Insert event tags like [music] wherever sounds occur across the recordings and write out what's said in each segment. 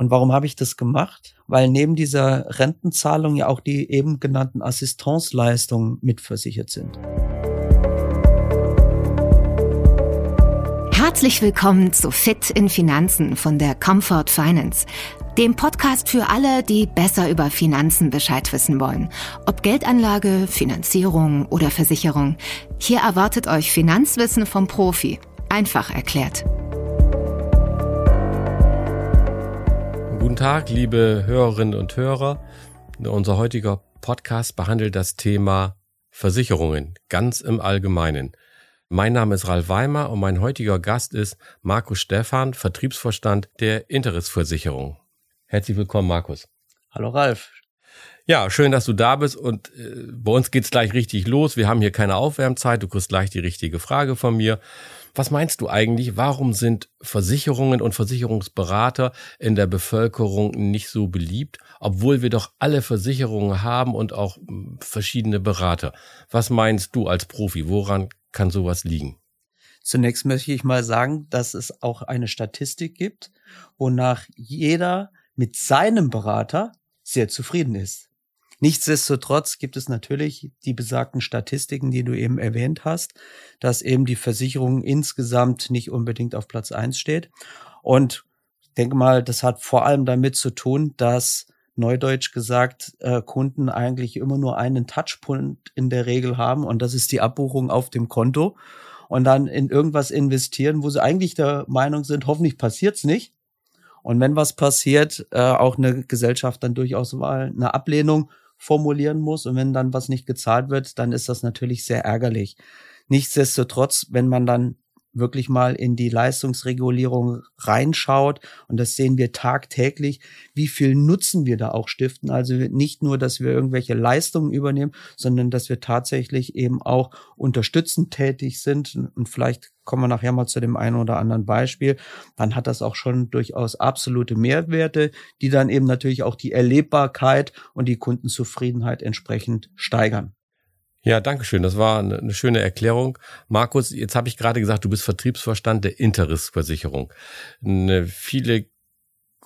Und warum habe ich das gemacht? Weil neben dieser Rentenzahlung ja auch die eben genannten Assistenzleistungen mitversichert sind. Herzlich willkommen zu Fit in Finanzen von der Comfort Finance, dem Podcast für alle, die besser über Finanzen Bescheid wissen wollen. Ob Geldanlage, Finanzierung oder Versicherung. Hier erwartet euch Finanzwissen vom Profi. Einfach erklärt. Guten Tag, liebe Hörerinnen und Hörer. Unser heutiger Podcast behandelt das Thema Versicherungen ganz im Allgemeinen. Mein Name ist Ralf Weimer und mein heutiger Gast ist Markus Stephan, Vertriebsvorstand der Interissversicherung. Herzlich willkommen, Markus. Hallo Ralf. Ja, schön, dass du da bist und äh, bei uns geht's gleich richtig los. Wir haben hier keine Aufwärmzeit, du kriegst gleich die richtige Frage von mir. Was meinst du eigentlich, warum sind Versicherungen und Versicherungsberater in der Bevölkerung nicht so beliebt, obwohl wir doch alle Versicherungen haben und auch hm, verschiedene Berater? Was meinst du als Profi, woran kann sowas liegen? Zunächst möchte ich mal sagen, dass es auch eine Statistik gibt, wonach jeder mit seinem Berater sehr zufrieden ist. Nichtsdestotrotz gibt es natürlich die besagten Statistiken, die du eben erwähnt hast, dass eben die Versicherung insgesamt nicht unbedingt auf Platz eins steht. Und ich denke mal, das hat vor allem damit zu tun, dass Neudeutsch gesagt, äh, Kunden eigentlich immer nur einen Touchpoint in der Regel haben und das ist die Abbuchung auf dem Konto und dann in irgendwas investieren, wo sie eigentlich der Meinung sind, hoffentlich passiert's nicht. Und wenn was passiert, äh, auch eine Gesellschaft dann durchaus mal eine Ablehnung formulieren muss und wenn dann was nicht gezahlt wird, dann ist das natürlich sehr ärgerlich. Nichtsdestotrotz, wenn man dann wirklich mal in die Leistungsregulierung reinschaut, und das sehen wir tagtäglich, wie viel Nutzen wir da auch stiften. Also nicht nur, dass wir irgendwelche Leistungen übernehmen, sondern dass wir tatsächlich eben auch unterstützend tätig sind. Und vielleicht kommen wir nachher mal zu dem einen oder anderen Beispiel. Dann hat das auch schon durchaus absolute Mehrwerte, die dann eben natürlich auch die Erlebbarkeit und die Kundenzufriedenheit entsprechend steigern. Ja, danke schön. Das war eine, schöne Erklärung. Markus, jetzt habe ich gerade gesagt, du bist Vertriebsvorstand der Interissversicherung. Viele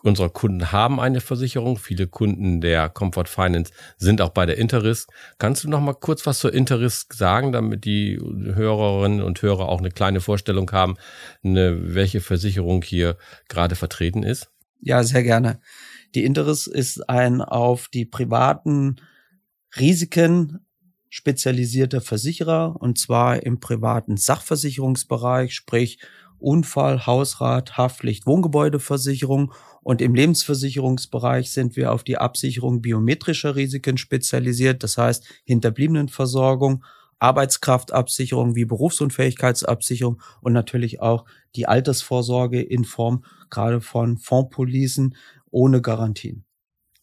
unserer Kunden haben eine Versicherung. Viele Kunden der Comfort Finance sind auch bei der Interiss. Kannst du noch mal kurz was zur Interiss sagen, damit die Hörerinnen und Hörer auch eine kleine Vorstellung haben, welche Versicherung hier gerade vertreten ist? Ja, sehr gerne. Die Interiss ist ein auf die privaten Risiken spezialisierte Versicherer und zwar im privaten Sachversicherungsbereich, sprich Unfall, Hausrat, Haftpflicht, Wohngebäudeversicherung und im Lebensversicherungsbereich sind wir auf die Absicherung biometrischer Risiken spezialisiert, das heißt Hinterbliebenenversorgung, Arbeitskraftabsicherung wie Berufsunfähigkeitsabsicherung und natürlich auch die Altersvorsorge in Form gerade von Fondspolicen ohne Garantien.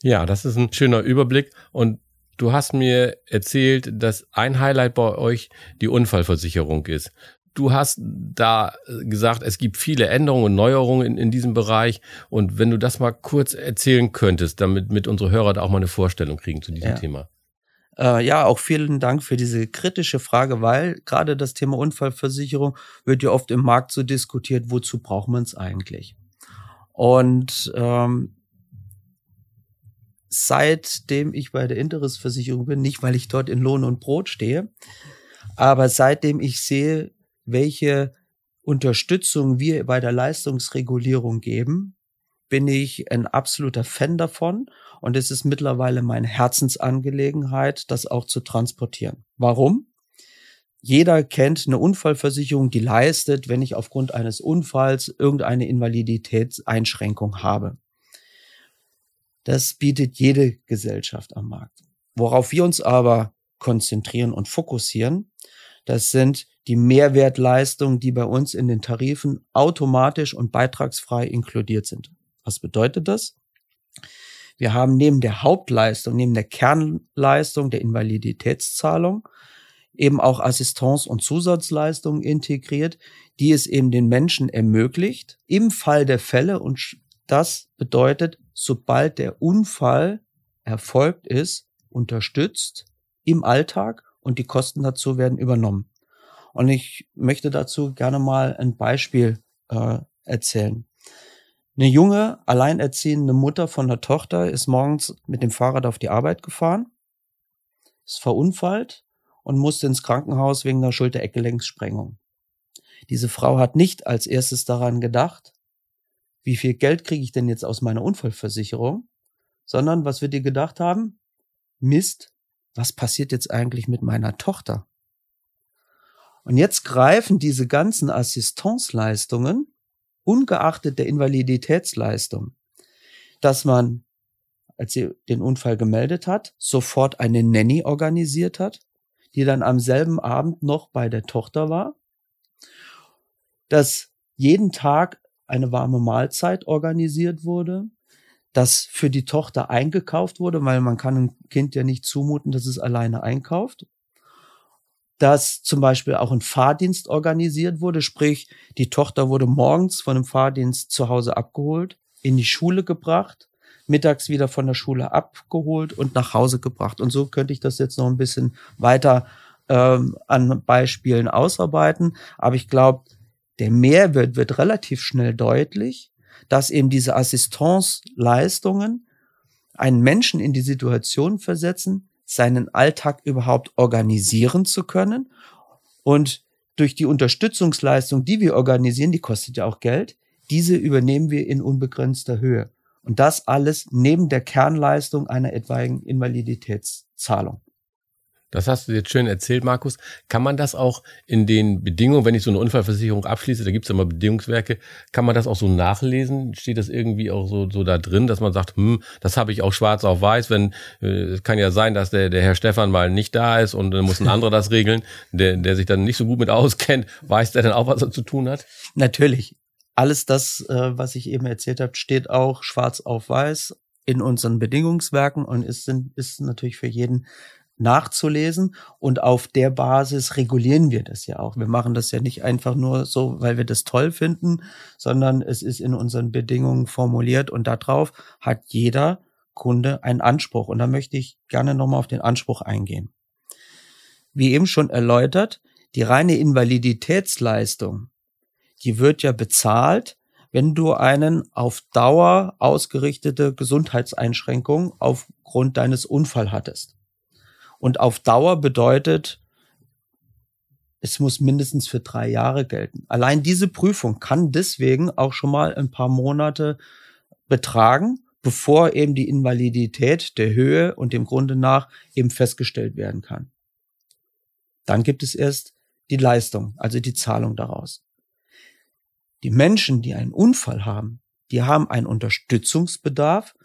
Ja, das ist ein schöner Überblick und Du hast mir erzählt, dass ein Highlight bei euch die Unfallversicherung ist. Du hast da gesagt, es gibt viele Änderungen und Neuerungen in, in diesem Bereich. Und wenn du das mal kurz erzählen könntest, damit mit unsere Hörer da auch mal eine Vorstellung kriegen zu diesem ja. Thema. Äh, ja, auch vielen Dank für diese kritische Frage, weil gerade das Thema Unfallversicherung wird ja oft im Markt so diskutiert, wozu braucht man es eigentlich? Und ähm, seitdem ich bei der Interissversicherung bin, nicht weil ich dort in Lohn und Brot stehe, aber seitdem ich sehe, welche Unterstützung wir bei der Leistungsregulierung geben, bin ich ein absoluter Fan davon und es ist mittlerweile meine Herzensangelegenheit, das auch zu transportieren. Warum? Jeder kennt eine Unfallversicherung, die leistet, wenn ich aufgrund eines Unfalls irgendeine Invaliditätseinschränkung habe. Das bietet jede Gesellschaft am Markt. Worauf wir uns aber konzentrieren und fokussieren, das sind die Mehrwertleistungen, die bei uns in den Tarifen automatisch und beitragsfrei inkludiert sind. Was bedeutet das? Wir haben neben der Hauptleistung, neben der Kernleistung der Invaliditätszahlung eben auch Assistance- und Zusatzleistungen integriert, die es eben den Menschen ermöglicht, im Fall der Fälle, und das bedeutet sobald der Unfall erfolgt ist, unterstützt im Alltag und die Kosten dazu werden übernommen. Und ich möchte dazu gerne mal ein Beispiel äh, erzählen. Eine junge, alleinerziehende Mutter von der Tochter ist morgens mit dem Fahrrad auf die Arbeit gefahren, ist verunfallt und musste ins Krankenhaus wegen einer Schulter-Eckgelenkssprengung. Diese Frau hat nicht als erstes daran gedacht, wie viel Geld kriege ich denn jetzt aus meiner Unfallversicherung, sondern was wird ihr gedacht haben? Mist, was passiert jetzt eigentlich mit meiner Tochter? Und jetzt greifen diese ganzen Assistenzleistungen, ungeachtet der Invaliditätsleistung, dass man, als sie den Unfall gemeldet hat, sofort eine Nanny organisiert hat, die dann am selben Abend noch bei der Tochter war, dass jeden Tag eine warme Mahlzeit organisiert wurde, dass für die Tochter eingekauft wurde, weil man kann ein Kind ja nicht zumuten, dass es alleine einkauft. Dass zum Beispiel auch ein Fahrdienst organisiert wurde, sprich, die Tochter wurde morgens von einem Fahrdienst zu Hause abgeholt, in die Schule gebracht, mittags wieder von der Schule abgeholt und nach Hause gebracht. Und so könnte ich das jetzt noch ein bisschen weiter ähm, an Beispielen ausarbeiten. Aber ich glaube, der Mehrwert wird relativ schnell deutlich, dass eben diese Assistenzleistungen einen Menschen in die Situation versetzen, seinen Alltag überhaupt organisieren zu können. Und durch die Unterstützungsleistung, die wir organisieren, die kostet ja auch Geld, diese übernehmen wir in unbegrenzter Höhe. Und das alles neben der Kernleistung einer etwaigen Invaliditätszahlung. Das hast du jetzt schön erzählt, Markus. Kann man das auch in den Bedingungen, wenn ich so eine Unfallversicherung abschließe, da gibt es ja immer Bedingungswerke, kann man das auch so nachlesen? Steht das irgendwie auch so, so da drin, dass man sagt, hm, das habe ich auch schwarz auf weiß, wenn äh, es kann ja sein, dass der, der Herr Stefan mal nicht da ist und dann muss ein anderer das regeln, der, der sich dann nicht so gut mit auskennt, weiß der dann auch, was er zu tun hat? Natürlich. Alles das, äh, was ich eben erzählt habe, steht auch schwarz auf weiß in unseren Bedingungswerken und ist, ist natürlich für jeden nachzulesen und auf der Basis regulieren wir das ja auch. Wir machen das ja nicht einfach nur so, weil wir das toll finden, sondern es ist in unseren Bedingungen formuliert und darauf hat jeder Kunde einen Anspruch. Und da möchte ich gerne nochmal auf den Anspruch eingehen. Wie eben schon erläutert, die reine Invaliditätsleistung, die wird ja bezahlt, wenn du einen auf Dauer ausgerichtete Gesundheitseinschränkung aufgrund deines Unfall hattest. Und auf Dauer bedeutet, es muss mindestens für drei Jahre gelten. Allein diese Prüfung kann deswegen auch schon mal ein paar Monate betragen, bevor eben die Invalidität der Höhe und dem Grunde nach eben festgestellt werden kann. Dann gibt es erst die Leistung, also die Zahlung daraus. Die Menschen, die einen Unfall haben, die haben einen Unterstützungsbedarf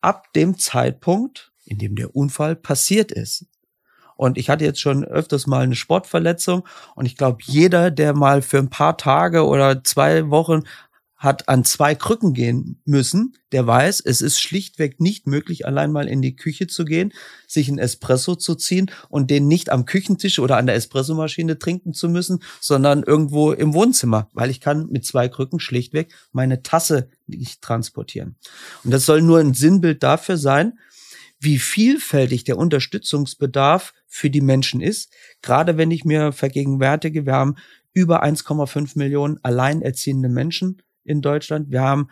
ab dem Zeitpunkt, in dem der Unfall passiert ist. Und ich hatte jetzt schon öfters mal eine Sportverletzung und ich glaube, jeder, der mal für ein paar Tage oder zwei Wochen hat an zwei Krücken gehen müssen, der weiß, es ist schlichtweg nicht möglich, allein mal in die Küche zu gehen, sich einen Espresso zu ziehen und den nicht am Küchentisch oder an der Espressomaschine trinken zu müssen, sondern irgendwo im Wohnzimmer, weil ich kann mit zwei Krücken schlichtweg meine Tasse nicht transportieren. Und das soll nur ein Sinnbild dafür sein, wie vielfältig der Unterstützungsbedarf für die Menschen ist. Gerade wenn ich mir vergegenwärtige, wir haben über 1,5 Millionen alleinerziehende Menschen in Deutschland. Wir haben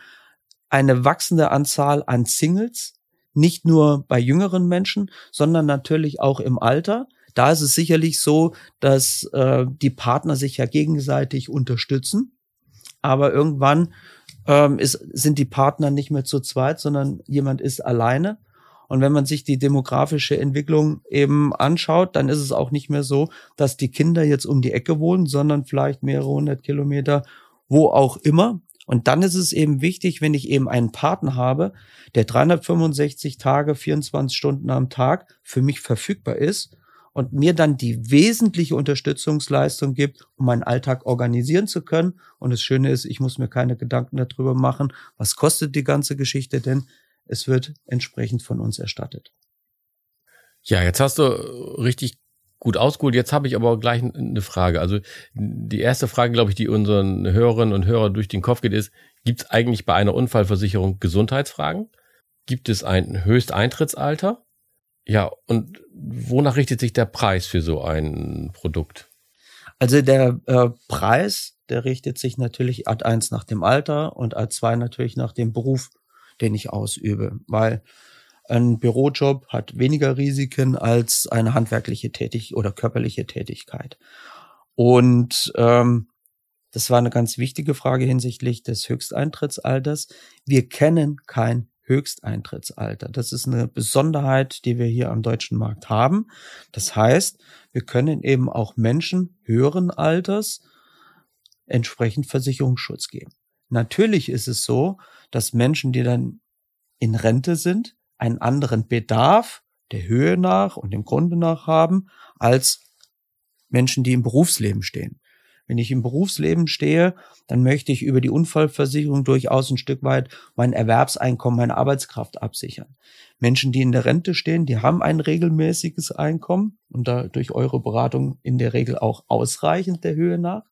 eine wachsende Anzahl an Singles, nicht nur bei jüngeren Menschen, sondern natürlich auch im Alter. Da ist es sicherlich so, dass äh, die Partner sich ja gegenseitig unterstützen. Aber irgendwann ähm, ist, sind die Partner nicht mehr zu zweit, sondern jemand ist alleine. Und wenn man sich die demografische Entwicklung eben anschaut, dann ist es auch nicht mehr so, dass die Kinder jetzt um die Ecke wohnen, sondern vielleicht mehrere hundert Kilometer, wo auch immer. Und dann ist es eben wichtig, wenn ich eben einen Partner habe, der 365 Tage, 24 Stunden am Tag für mich verfügbar ist und mir dann die wesentliche Unterstützungsleistung gibt, um meinen Alltag organisieren zu können. Und das Schöne ist, ich muss mir keine Gedanken darüber machen, was kostet die ganze Geschichte denn, es wird entsprechend von uns erstattet. Ja, jetzt hast du richtig gut ausgeholt. Jetzt habe ich aber gleich eine Frage. Also die erste Frage, glaube ich, die unseren Hörerinnen und Hörern durch den Kopf geht, ist, gibt es eigentlich bei einer Unfallversicherung Gesundheitsfragen? Gibt es ein Höchsteintrittsalter? Ja, und wonach richtet sich der Preis für so ein Produkt? Also der äh, Preis, der richtet sich natürlich Ad 1 nach dem Alter und Ad 2 natürlich nach dem Beruf, den ich ausübe, weil ein Bürojob hat weniger Risiken als eine handwerkliche Tätig oder körperliche Tätigkeit. Und ähm, das war eine ganz wichtige Frage hinsichtlich des Höchsteintrittsalters. Wir kennen kein Höchsteintrittsalter. Das ist eine Besonderheit, die wir hier am deutschen Markt haben. Das heißt, wir können eben auch Menschen höheren Alters entsprechend Versicherungsschutz geben. Natürlich ist es so, dass Menschen, die dann in Rente sind, einen anderen Bedarf der Höhe nach und dem Grunde nach haben als Menschen, die im Berufsleben stehen. Wenn ich im Berufsleben stehe, dann möchte ich über die Unfallversicherung durchaus ein Stück weit mein Erwerbseinkommen, meine Arbeitskraft absichern. Menschen, die in der Rente stehen, die haben ein regelmäßiges Einkommen und da durch eure Beratung in der Regel auch ausreichend der Höhe nach.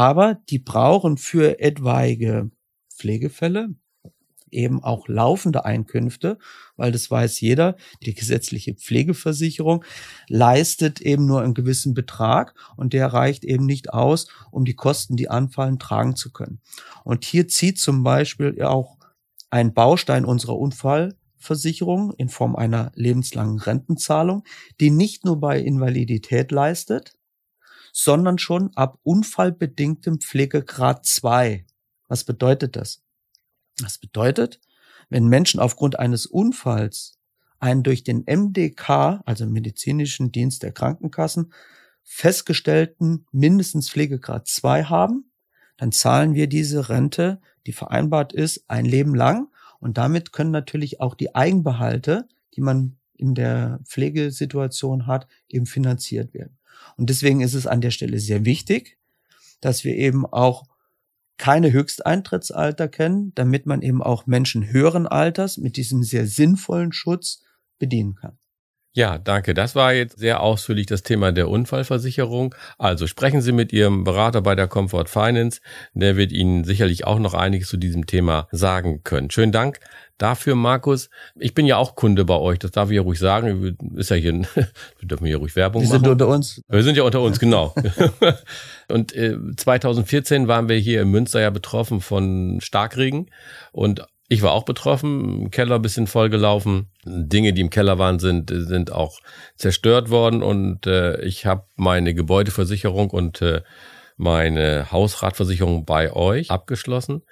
Aber die brauchen für etwaige Pflegefälle, eben auch laufende Einkünfte, weil das weiß jeder, die gesetzliche Pflegeversicherung leistet eben nur einen gewissen Betrag und der reicht eben nicht aus, um die Kosten, die anfallen, tragen zu können. Und hier zieht zum Beispiel auch ein Baustein unserer Unfallversicherung in Form einer lebenslangen Rentenzahlung, die nicht nur bei Invalidität leistet, sondern schon ab unfallbedingtem Pflegegrad 2. Was bedeutet das? Das bedeutet, wenn Menschen aufgrund eines Unfalls einen durch den MDK, also medizinischen Dienst der Krankenkassen, festgestellten mindestens Pflegegrad 2 haben, dann zahlen wir diese Rente, die vereinbart ist, ein Leben lang. Und damit können natürlich auch die Eigenbehalte, die man in der Pflegesituation hat, eben finanziert werden. Und deswegen ist es an der Stelle sehr wichtig, dass wir eben auch keine Höchsteintrittsalter kennen, damit man eben auch Menschen höheren Alters mit diesem sehr sinnvollen Schutz bedienen kann. Ja, danke. Das war jetzt sehr ausführlich das Thema der Unfallversicherung. Also sprechen Sie mit Ihrem Berater bei der Comfort Finance. Der wird Ihnen sicherlich auch noch einiges zu diesem Thema sagen können. Schönen Dank dafür, Markus. Ich bin ja auch Kunde bei euch. Das darf ich ja ruhig sagen. Ist ja hier, [laughs] wir dürfen hier ruhig Werbung Wir machen. sind unter uns. Wir sind ja unter uns, genau. [laughs] und äh, 2014 waren wir hier in Münster ja betroffen von Starkregen und ich war auch betroffen, Keller bisschen vollgelaufen. Dinge, die im Keller waren, sind, sind auch zerstört worden und äh, ich habe meine Gebäudeversicherung und äh, meine Hausratversicherung bei euch abgeschlossen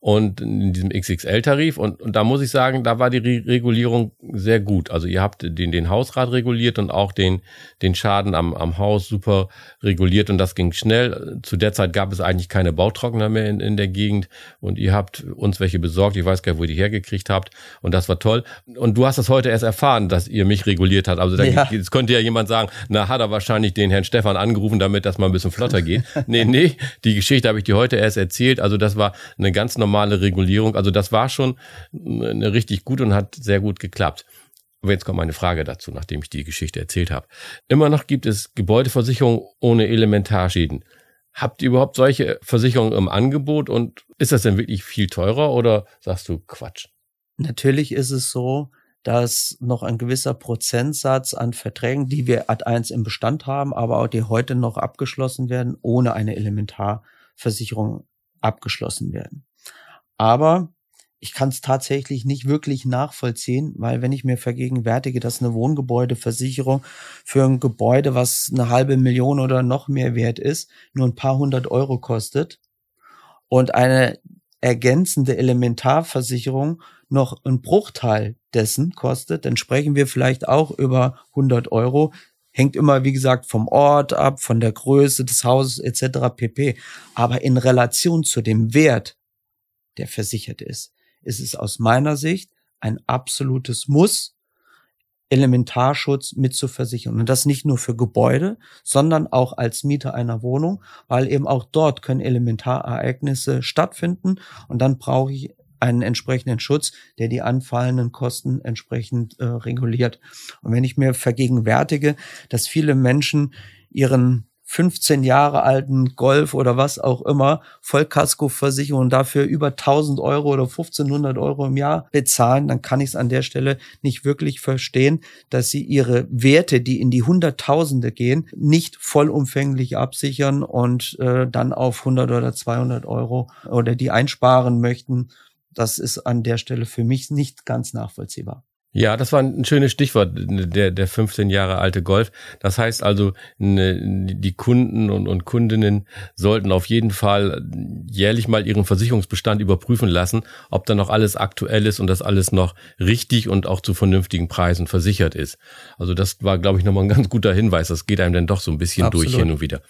und in diesem XXL-Tarif. Und, und da muss ich sagen, da war die Re Regulierung sehr gut. Also ihr habt den, den Hausrat reguliert und auch den, den Schaden am, am Haus super reguliert und das ging schnell. Zu der Zeit gab es eigentlich keine Bautrockner mehr in, in der Gegend und ihr habt uns welche besorgt. Ich weiß gar nicht, wo ihr die hergekriegt habt und das war toll. Und du hast das heute erst erfahren, dass ihr mich reguliert habt. Also da ja. jetzt könnte ja jemand sagen, na, hat er wahrscheinlich den Herrn Stefan angerufen, damit das mal ein bisschen flotter geht. [laughs] nee, nee, die Geschichte habe ich dir heute erst erzählt. Also das war eine ganz normale normale Regulierung. Also das war schon eine richtig gut und hat sehr gut geklappt. Aber jetzt kommt meine Frage dazu, nachdem ich die Geschichte erzählt habe. Immer noch gibt es Gebäudeversicherung ohne Elementarschäden. Habt ihr überhaupt solche Versicherungen im Angebot und ist das denn wirklich viel teurer oder sagst du Quatsch? Natürlich ist es so, dass noch ein gewisser Prozentsatz an Verträgen, die wir Ad 1 im Bestand haben, aber auch die heute noch abgeschlossen werden, ohne eine Elementarversicherung abgeschlossen werden. Aber ich kann es tatsächlich nicht wirklich nachvollziehen, weil wenn ich mir vergegenwärtige, dass eine Wohngebäudeversicherung für ein Gebäude, was eine halbe Million oder noch mehr wert ist, nur ein paar hundert Euro kostet und eine ergänzende Elementarversicherung noch ein Bruchteil dessen kostet, dann sprechen wir vielleicht auch über 100 Euro. Hängt immer, wie gesagt, vom Ort ab, von der Größe des Hauses etc. pp. Aber in Relation zu dem Wert der versichert ist, ist es aus meiner Sicht ein absolutes Muss, Elementarschutz mit zu versichern. Und das nicht nur für Gebäude, sondern auch als Mieter einer Wohnung, weil eben auch dort können Elementarereignisse stattfinden und dann brauche ich einen entsprechenden Schutz, der die anfallenden Kosten entsprechend äh, reguliert. Und wenn ich mir vergegenwärtige, dass viele Menschen ihren 15 Jahre alten Golf oder was auch immer Vollkaskoversicherung dafür über 1000 Euro oder 1500 Euro im Jahr bezahlen, dann kann ich es an der Stelle nicht wirklich verstehen, dass sie ihre Werte, die in die Hunderttausende gehen, nicht vollumfänglich absichern und äh, dann auf 100 oder 200 Euro oder die einsparen möchten. Das ist an der Stelle für mich nicht ganz nachvollziehbar. Ja, das war ein schönes Stichwort, der, der 15 Jahre alte Golf. Das heißt also, die Kunden und, und Kundinnen sollten auf jeden Fall jährlich mal ihren Versicherungsbestand überprüfen lassen, ob da noch alles aktuell ist und das alles noch richtig und auch zu vernünftigen Preisen versichert ist. Also das war, glaube ich, nochmal ein ganz guter Hinweis. Das geht einem dann doch so ein bisschen Absolut. durch hin und wieder.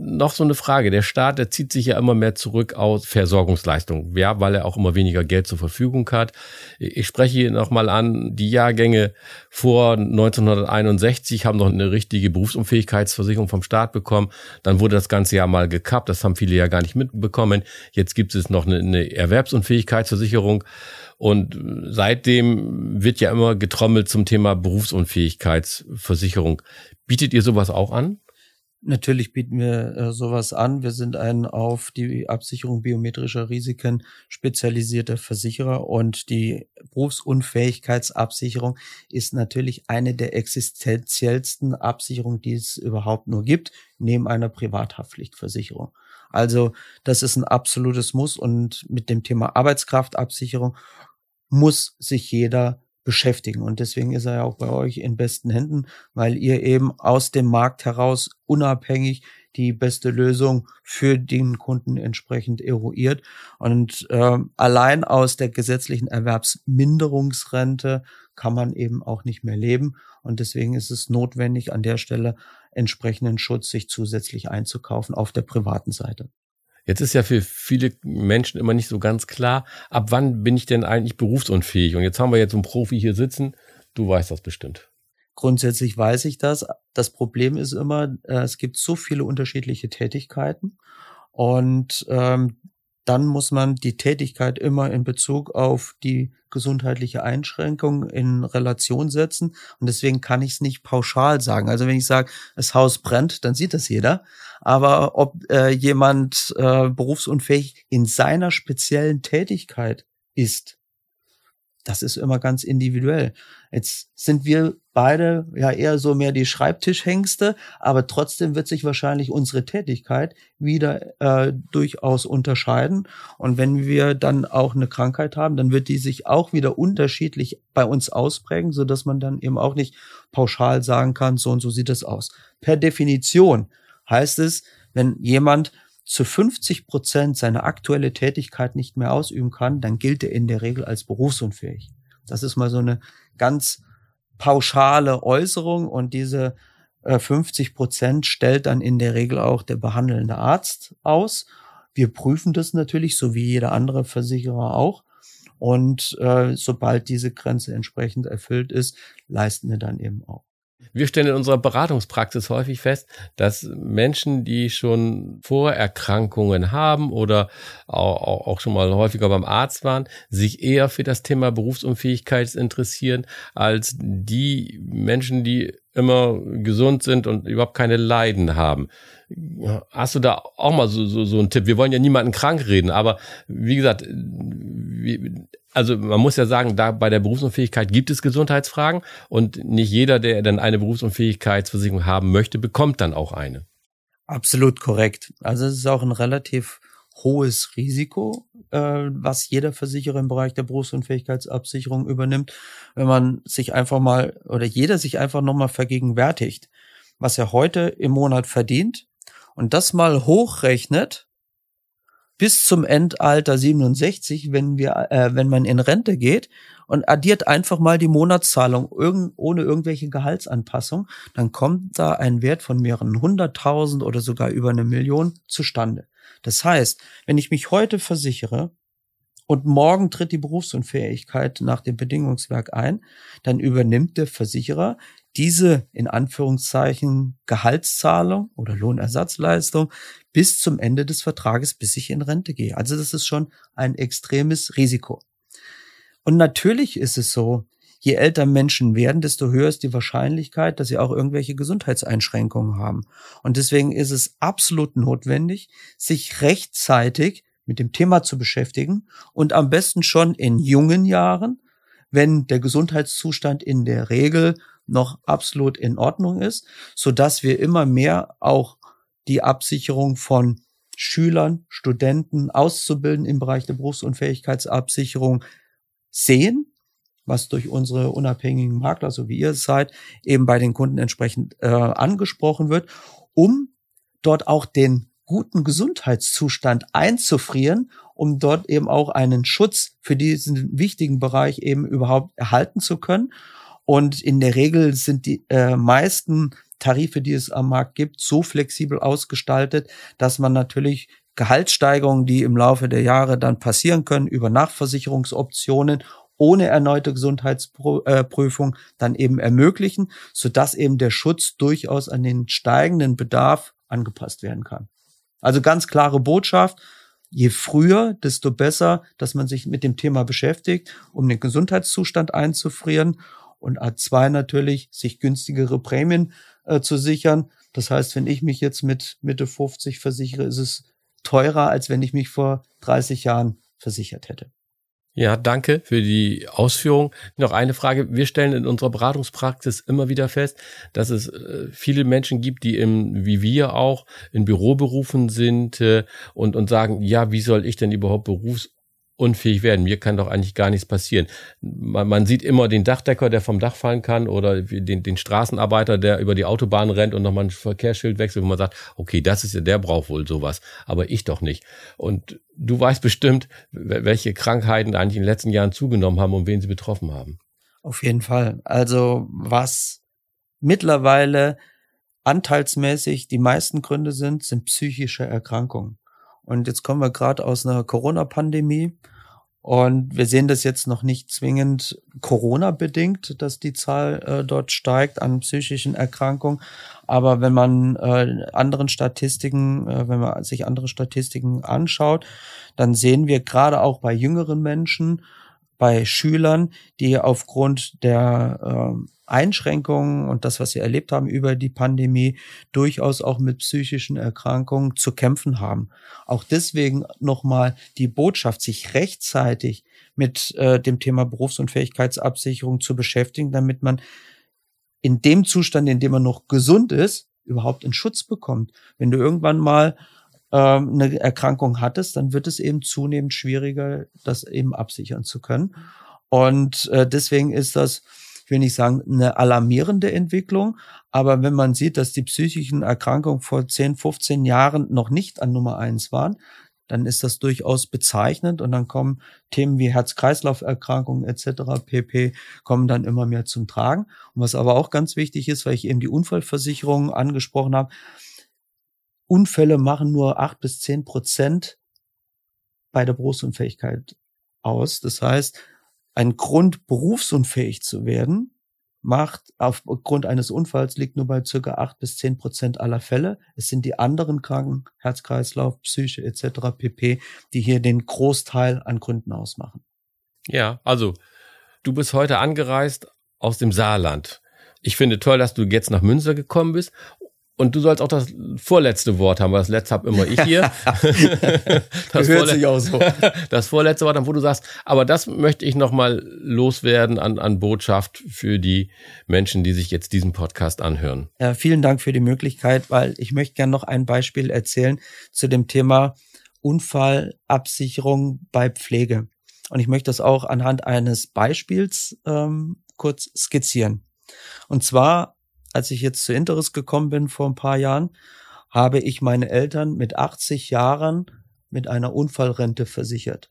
Noch so eine Frage. Der Staat, der zieht sich ja immer mehr zurück aus Versorgungsleistungen. Ja, weil er auch immer weniger Geld zur Verfügung hat. Ich spreche hier nochmal an, die Jahrgänge vor 1961 haben noch eine richtige Berufsunfähigkeitsversicherung vom Staat bekommen. Dann wurde das ganze Jahr mal gekappt. Das haben viele ja gar nicht mitbekommen. Jetzt gibt es noch eine, eine Erwerbsunfähigkeitsversicherung. Und seitdem wird ja immer getrommelt zum Thema Berufsunfähigkeitsversicherung. Bietet ihr sowas auch an? Natürlich bieten wir äh, sowas an. Wir sind ein auf die Absicherung biometrischer Risiken spezialisierter Versicherer und die Berufsunfähigkeitsabsicherung ist natürlich eine der existenziellsten Absicherungen, die es überhaupt nur gibt, neben einer Privathaftpflichtversicherung. Also das ist ein absolutes Muss und mit dem Thema Arbeitskraftabsicherung muss sich jeder beschäftigen. Und deswegen ist er ja auch bei euch in besten Händen, weil ihr eben aus dem Markt heraus unabhängig die beste Lösung für den Kunden entsprechend eruiert. Und äh, allein aus der gesetzlichen Erwerbsminderungsrente kann man eben auch nicht mehr leben. Und deswegen ist es notwendig, an der Stelle entsprechenden Schutz sich zusätzlich einzukaufen auf der privaten Seite. Jetzt ist ja für viele Menschen immer nicht so ganz klar, ab wann bin ich denn eigentlich berufsunfähig? Und jetzt haben wir jetzt einen Profi hier sitzen. Du weißt das bestimmt. Grundsätzlich weiß ich das. Das Problem ist immer, äh, es gibt so viele unterschiedliche Tätigkeiten und ähm, dann muss man die Tätigkeit immer in Bezug auf die gesundheitliche Einschränkung in Relation setzen. Und deswegen kann ich es nicht pauschal sagen. Also wenn ich sage, das Haus brennt, dann sieht das jeder. Aber ob äh, jemand äh, berufsunfähig in seiner speziellen Tätigkeit ist, das ist immer ganz individuell. Jetzt sind wir beide ja eher so mehr die Schreibtischhengste, aber trotzdem wird sich wahrscheinlich unsere Tätigkeit wieder äh, durchaus unterscheiden. Und wenn wir dann auch eine Krankheit haben, dann wird die sich auch wieder unterschiedlich bei uns ausprägen, so dass man dann eben auch nicht pauschal sagen kann, so und so sieht es aus. Per Definition heißt es, wenn jemand zu 50 Prozent seine aktuelle Tätigkeit nicht mehr ausüben kann, dann gilt er in der Regel als berufsunfähig. Das ist mal so eine ganz pauschale Äußerung und diese 50 äh, Prozent stellt dann in der Regel auch der behandelnde Arzt aus. Wir prüfen das natürlich, so wie jeder andere Versicherer auch. Und äh, sobald diese Grenze entsprechend erfüllt ist, leisten wir dann eben auch. Wir stellen in unserer Beratungspraxis häufig fest, dass Menschen, die schon Vorerkrankungen haben oder auch, schon mal häufiger beim Arzt waren, sich eher für das Thema Berufsunfähigkeit interessieren als die Menschen, die immer gesund sind und überhaupt keine Leiden haben. Hast du da auch mal so, so, so einen Tipp? Wir wollen ja niemanden krank reden, aber wie gesagt, wie, also man muss ja sagen, da bei der Berufsunfähigkeit gibt es Gesundheitsfragen und nicht jeder, der dann eine Berufsunfähigkeitsversicherung haben möchte, bekommt dann auch eine. Absolut korrekt. Also es ist auch ein relativ hohes Risiko, äh, was jeder Versicherer im Bereich der Berufsunfähigkeitsabsicherung übernimmt, wenn man sich einfach mal oder jeder sich einfach nochmal vergegenwärtigt, was er heute im Monat verdient und das mal hochrechnet bis zum Endalter 67, wenn wir, äh, wenn man in Rente geht und addiert einfach mal die Monatszahlung irgend, ohne irgendwelche Gehaltsanpassung, dann kommt da ein Wert von mehreren hunderttausend oder sogar über eine Million zustande. Das heißt, wenn ich mich heute versichere und morgen tritt die Berufsunfähigkeit nach dem Bedingungswerk ein, dann übernimmt der Versicherer diese in Anführungszeichen Gehaltszahlung oder Lohnersatzleistung bis zum Ende des Vertrages, bis ich in Rente gehe. Also das ist schon ein extremes Risiko. Und natürlich ist es so, je älter Menschen werden, desto höher ist die Wahrscheinlichkeit, dass sie auch irgendwelche Gesundheitseinschränkungen haben. Und deswegen ist es absolut notwendig, sich rechtzeitig mit dem Thema zu beschäftigen und am besten schon in jungen Jahren, wenn der Gesundheitszustand in der Regel noch absolut in Ordnung ist, so dass wir immer mehr auch die Absicherung von Schülern, Studenten, Auszubilden im Bereich der Berufsunfähigkeitsabsicherung sehen, was durch unsere unabhängigen Makler, so wie ihr es seid, eben bei den Kunden entsprechend äh, angesprochen wird, um dort auch den guten Gesundheitszustand einzufrieren, um dort eben auch einen Schutz für diesen wichtigen Bereich eben überhaupt erhalten zu können. Und in der Regel sind die äh, meisten Tarife, die es am Markt gibt, so flexibel ausgestaltet, dass man natürlich Gehaltssteigerungen, die im Laufe der Jahre dann passieren können, über Nachversicherungsoptionen ohne erneute Gesundheitsprüfung dann eben ermöglichen, sodass eben der Schutz durchaus an den steigenden Bedarf angepasst werden kann. Also ganz klare Botschaft, je früher, desto besser, dass man sich mit dem Thema beschäftigt, um den Gesundheitszustand einzufrieren und A2 natürlich sich günstigere Prämien äh, zu sichern. Das heißt, wenn ich mich jetzt mit Mitte 50 versichere, ist es teurer, als wenn ich mich vor 30 Jahren versichert hätte. Ja, danke für die Ausführung. Noch eine Frage. Wir stellen in unserer Beratungspraxis immer wieder fest, dass es äh, viele Menschen gibt, die im, wie wir auch, in Büroberufen sind äh, und, und sagen, ja, wie soll ich denn überhaupt berufs unfähig werden. Mir kann doch eigentlich gar nichts passieren. Man, man, sieht immer den Dachdecker, der vom Dach fallen kann oder den, den Straßenarbeiter, der über die Autobahn rennt und nochmal ein Verkehrsschild wechselt, wo man sagt, okay, das ist ja, der braucht wohl sowas, aber ich doch nicht. Und du weißt bestimmt, welche Krankheiten eigentlich in den letzten Jahren zugenommen haben und wen sie betroffen haben. Auf jeden Fall. Also was mittlerweile anteilsmäßig die meisten Gründe sind, sind psychische Erkrankungen. Und jetzt kommen wir gerade aus einer Corona-Pandemie. Und wir sehen das jetzt noch nicht zwingend Corona-bedingt, dass die Zahl äh, dort steigt an psychischen Erkrankungen. Aber wenn man äh, anderen Statistiken, äh, wenn man sich andere Statistiken anschaut, dann sehen wir gerade auch bei jüngeren Menschen, bei Schülern, die aufgrund der äh, Einschränkungen und das, was sie erlebt haben über die Pandemie, durchaus auch mit psychischen Erkrankungen zu kämpfen haben. Auch deswegen nochmal die Botschaft, sich rechtzeitig mit äh, dem Thema Berufsunfähigkeitsabsicherung zu beschäftigen, damit man in dem Zustand, in dem man noch gesund ist, überhaupt einen Schutz bekommt. Wenn du irgendwann mal ähm, eine Erkrankung hattest, dann wird es eben zunehmend schwieriger, das eben absichern zu können. Und äh, deswegen ist das ich will nicht sagen, eine alarmierende Entwicklung, aber wenn man sieht, dass die psychischen Erkrankungen vor 10, 15 Jahren noch nicht an Nummer eins waren, dann ist das durchaus bezeichnend und dann kommen Themen wie Herz-Kreislauf-Erkrankungen etc. pp. kommen dann immer mehr zum Tragen. Und was aber auch ganz wichtig ist, weil ich eben die Unfallversicherung angesprochen habe, Unfälle machen nur acht bis zehn Prozent bei der Berufsunfähigkeit aus. Das heißt, ein Grund, berufsunfähig zu werden, macht aufgrund eines Unfalls liegt nur bei circa acht bis zehn Prozent aller Fälle. Es sind die anderen Kranken, Herz-Kreislauf, Psyche etc. pp, die hier den Großteil an Gründen ausmachen. Ja, also du bist heute angereist aus dem Saarland. Ich finde toll, dass du jetzt nach Münster gekommen bist und du sollst auch das vorletzte Wort haben, weil das letzte habe immer ich hier. [laughs] [laughs] das, hört sich auch so. [laughs] das vorletzte Wort, wo du sagst, aber das möchte ich nochmal loswerden an, an Botschaft für die Menschen, die sich jetzt diesen Podcast anhören. Ja, vielen Dank für die Möglichkeit, weil ich möchte gerne noch ein Beispiel erzählen zu dem Thema Unfallabsicherung bei Pflege. Und ich möchte das auch anhand eines Beispiels ähm, kurz skizzieren. Und zwar als ich jetzt zu Interis gekommen bin vor ein paar Jahren, habe ich meine Eltern mit 80 Jahren mit einer Unfallrente versichert.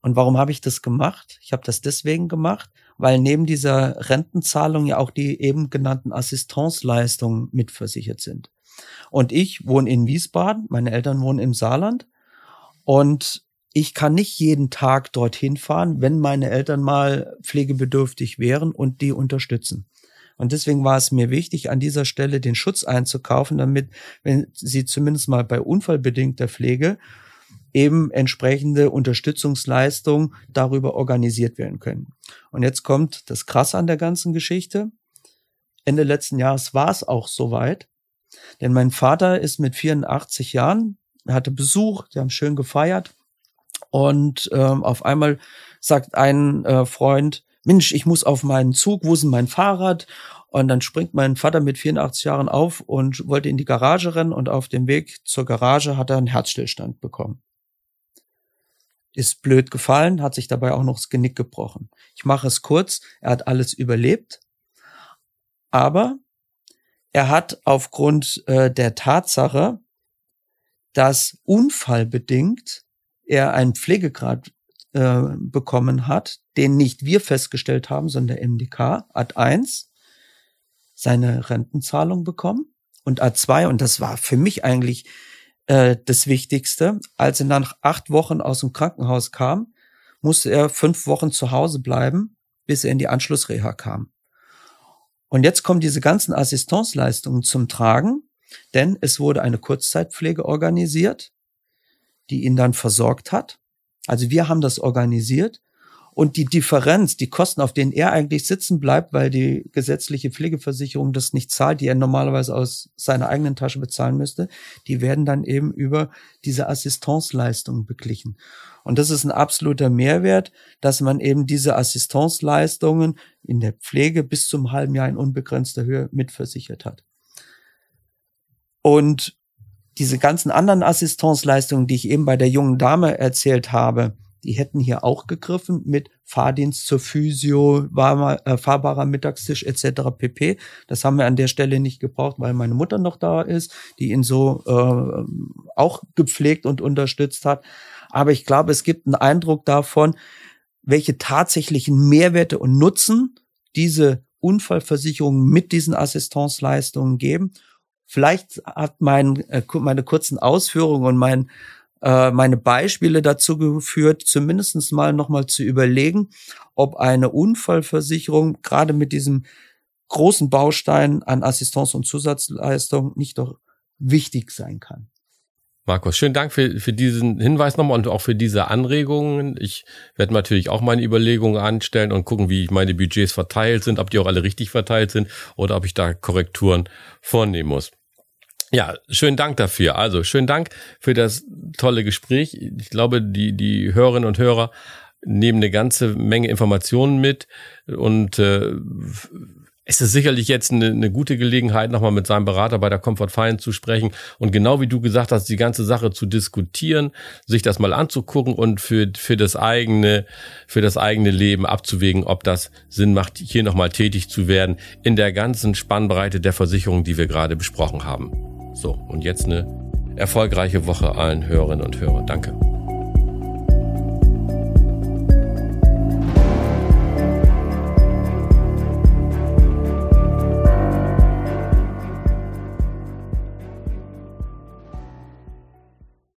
Und warum habe ich das gemacht? Ich habe das deswegen gemacht, weil neben dieser Rentenzahlung ja auch die eben genannten Assistenzleistungen mitversichert sind. Und ich wohne in Wiesbaden, meine Eltern wohnen im Saarland und ich kann nicht jeden Tag dorthin fahren, wenn meine Eltern mal pflegebedürftig wären und die unterstützen. Und deswegen war es mir wichtig, an dieser Stelle den Schutz einzukaufen, damit, wenn sie zumindest mal bei unfallbedingter Pflege eben entsprechende Unterstützungsleistungen darüber organisiert werden können. Und jetzt kommt das Krasse an der ganzen Geschichte. Ende letzten Jahres war es auch soweit. Denn mein Vater ist mit 84 Jahren, er hatte Besuch, die haben schön gefeiert. Und ähm, auf einmal sagt ein äh, Freund, Mensch, ich muss auf meinen Zug, wo ist denn mein Fahrrad? Und dann springt mein Vater mit 84 Jahren auf und wollte in die Garage rennen und auf dem Weg zur Garage hat er einen Herzstillstand bekommen. Ist blöd gefallen, hat sich dabei auch noch das Genick gebrochen. Ich mache es kurz, er hat alles überlebt, aber er hat aufgrund äh, der Tatsache, dass unfallbedingt er einen Pflegegrad äh, bekommen hat, den nicht wir festgestellt haben, sondern der MDK, Ad 1, seine Rentenzahlung bekommen und Ad 2, und das war für mich eigentlich äh, das Wichtigste, als er nach acht Wochen aus dem Krankenhaus kam, musste er fünf Wochen zu Hause bleiben, bis er in die Anschlussreha kam. Und jetzt kommen diese ganzen Assistenzleistungen zum Tragen, denn es wurde eine Kurzzeitpflege organisiert, die ihn dann versorgt hat. Also wir haben das organisiert und die Differenz, die Kosten, auf denen er eigentlich sitzen bleibt, weil die gesetzliche Pflegeversicherung das nicht zahlt, die er normalerweise aus seiner eigenen Tasche bezahlen müsste, die werden dann eben über diese Assistenzleistung beglichen. Und das ist ein absoluter Mehrwert, dass man eben diese Assistenzleistungen in der Pflege bis zum halben Jahr in unbegrenzter Höhe mitversichert hat. Und diese ganzen anderen Assistenzleistungen, die ich eben bei der jungen Dame erzählt habe, die hätten hier auch gegriffen mit Fahrdienst zur Physio, warmer, äh, fahrbarer Mittagstisch etc. pp. Das haben wir an der Stelle nicht gebraucht, weil meine Mutter noch da ist, die ihn so äh, auch gepflegt und unterstützt hat. Aber ich glaube, es gibt einen Eindruck davon, welche tatsächlichen Mehrwerte und Nutzen diese Unfallversicherungen mit diesen Assistenzleistungen geben. Vielleicht hat mein, äh, meine kurzen Ausführungen und mein äh, meine Beispiele dazu geführt, zumindestens mal nochmal zu überlegen, ob eine Unfallversicherung gerade mit diesem großen Baustein an Assistenz und Zusatzleistung nicht doch wichtig sein kann. Markus, schönen Dank für, für diesen Hinweis nochmal und auch für diese Anregungen. Ich werde natürlich auch meine Überlegungen anstellen und gucken, wie meine Budgets verteilt sind, ob die auch alle richtig verteilt sind oder ob ich da Korrekturen vornehmen muss. Ja, schönen Dank dafür. Also schönen Dank für das tolle Gespräch. Ich glaube, die, die Hörerinnen und Hörer nehmen eine ganze Menge Informationen mit und äh, es ist sicherlich jetzt eine, eine gute Gelegenheit, nochmal mit seinem Berater bei der Comfort Finance zu sprechen und genau wie du gesagt hast, die ganze Sache zu diskutieren, sich das mal anzugucken und für, für das eigene, für das eigene Leben abzuwägen, ob das Sinn macht, hier nochmal tätig zu werden in der ganzen Spannbreite der Versicherung, die wir gerade besprochen haben. So, und jetzt eine erfolgreiche Woche allen Hörerinnen und Hörern. Danke.